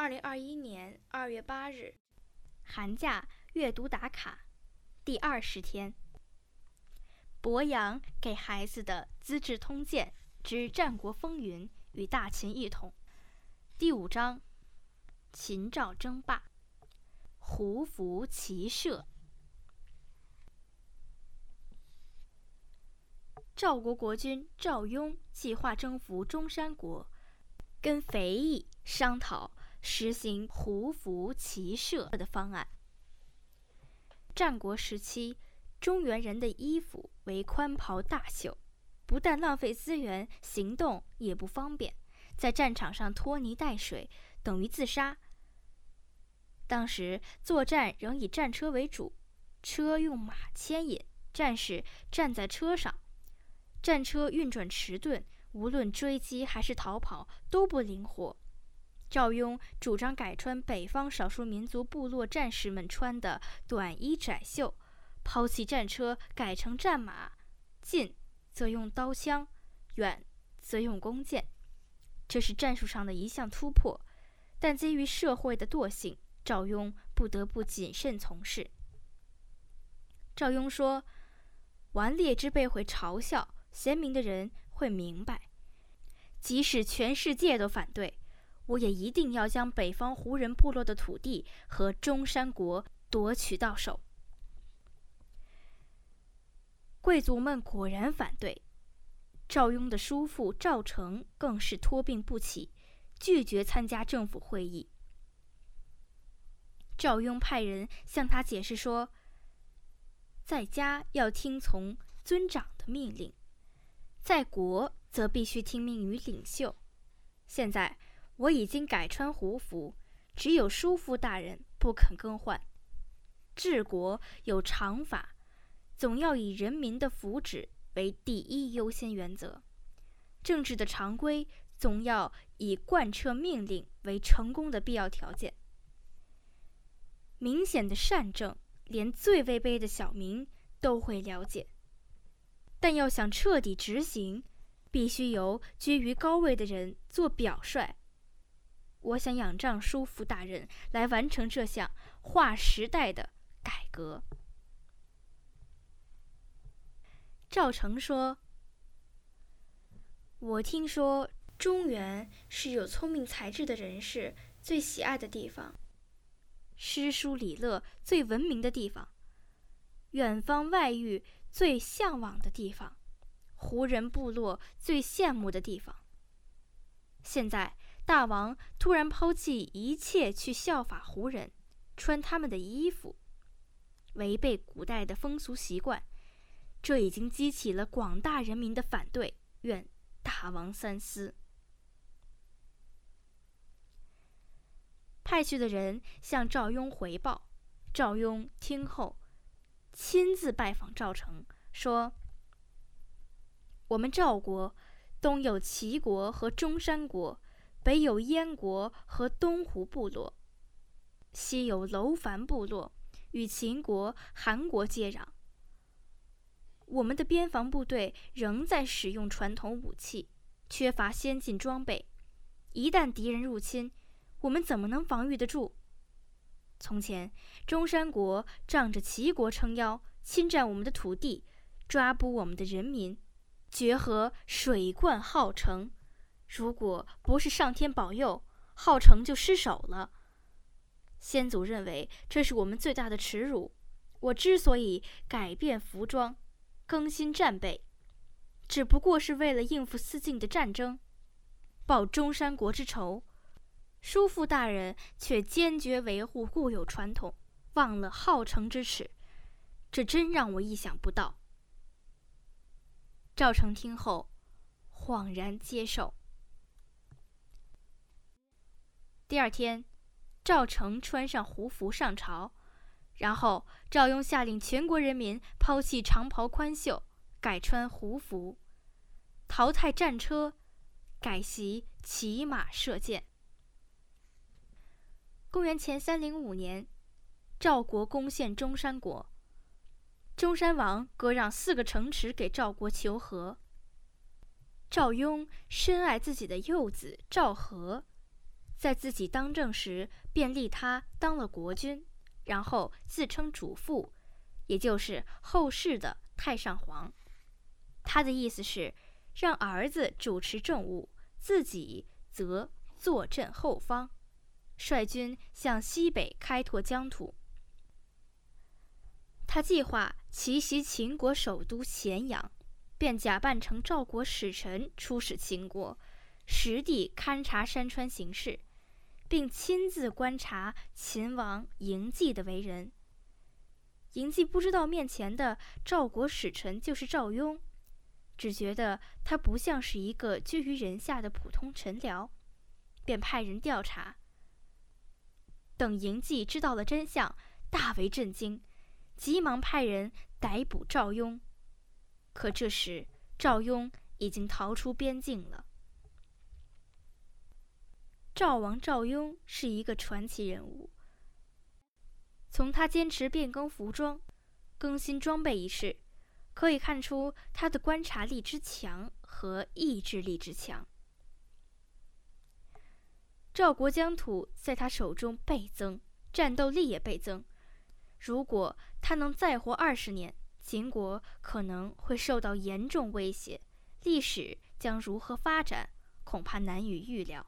二零二一年二月八日，寒假阅读打卡第二十天。博洋给孩子的《资治通鉴之战国风云与大秦一统》第五章：秦赵争霸，胡服骑射。赵国国君赵雍计划征服中山国，跟肥义商讨。实行胡服骑射的方案。战国时期，中原人的衣服为宽袍大袖，不但浪费资源，行动也不方便，在战场上拖泥带水，等于自杀。当时作战仍以战车为主，车用马牵引，战士站在车上，战车运转迟钝，无论追击还是逃跑都不灵活。赵雍主张改穿北方少数民族部落战士们穿的短衣窄袖，抛弃战车，改成战马，近则用刀枪，远则用弓箭。这是战术上的一项突破，但基于社会的惰性，赵雍不得不谨慎从事。赵雍说：“顽劣之辈会嘲笑，贤明的人会明白，即使全世界都反对。”我也一定要将北方胡人部落的土地和中山国夺取到手。贵族们果然反对，赵雍的叔父赵成更是托病不起，拒绝参加政府会议。赵雍派人向他解释说，在家要听从尊长的命令，在国则必须听命于领袖。现在。我已经改穿胡服，只有叔父大人不肯更换。治国有常法，总要以人民的福祉为第一优先原则。政治的常规总要以贯彻命令为成功的必要条件。明显的善政，连最卑卑的小民都会了解，但要想彻底执行，必须由居于高位的人做表率。我想仰仗叔父大人来完成这项划时代的改革。赵成说：“我听说中原是有聪明才智的人士最喜爱的地方，诗书礼乐最文明的地方，远方外域最向往的地方，胡人部落最羡慕的地方。现在。”大王突然抛弃一切去效法胡人，穿他们的衣服，违背古代的风俗习惯，这已经激起了广大人民的反对。愿大王三思。派去的人向赵雍回报，赵雍听后，亲自拜访赵成，说：“我们赵国东有齐国和中山国。”北有燕国和东胡部落，西有楼烦部落，与秦国、韩国接壤。我们的边防部队仍在使用传统武器，缺乏先进装备。一旦敌人入侵，我们怎么能防御得住？从前，中山国仗着齐国撑腰，侵占我们的土地，抓捕我们的人民，决河水灌浩城。如果不是上天保佑，浩成就失手了。先祖认为这是我们最大的耻辱。我之所以改变服装、更新战备，只不过是为了应付四境的战争，报中山国之仇。叔父大人却坚决维护固有传统，忘了浩城之耻，这真让我意想不到。赵成听后，恍然接受。第二天，赵成穿上胡服上朝，然后赵雍下令全国人民抛弃长袍宽袖，改穿胡服，淘汰战车，改习骑马射箭。公元前三零五年，赵国攻陷中山国，中山王割让四个城池给赵国求和。赵雍深爱自己的幼子赵和。在自己当政时便立他当了国君，然后自称主父，也就是后世的太上皇。他的意思是让儿子主持政务，自己则坐镇后方，率军向西北开拓疆土。他计划奇袭秦国首都咸阳，便假扮成赵国使臣出使秦国，实地勘察山川形势，并亲自观察秦王嬴稷的为人。嬴稷不知道面前的赵国使臣就是赵雍。只觉得他不像是一个居于人下的普通臣僚，便派人调查。等嬴稷知道了真相，大为震惊，急忙派人逮捕赵雍。可这时赵雍已经逃出边境了。赵王赵雍是一个传奇人物，从他坚持变更服装、更新装备一事。可以看出他的观察力之强和意志力之强。赵国疆土在他手中倍增，战斗力也倍增。如果他能再活二十年，秦国可能会受到严重威胁，历史将如何发展，恐怕难以预料。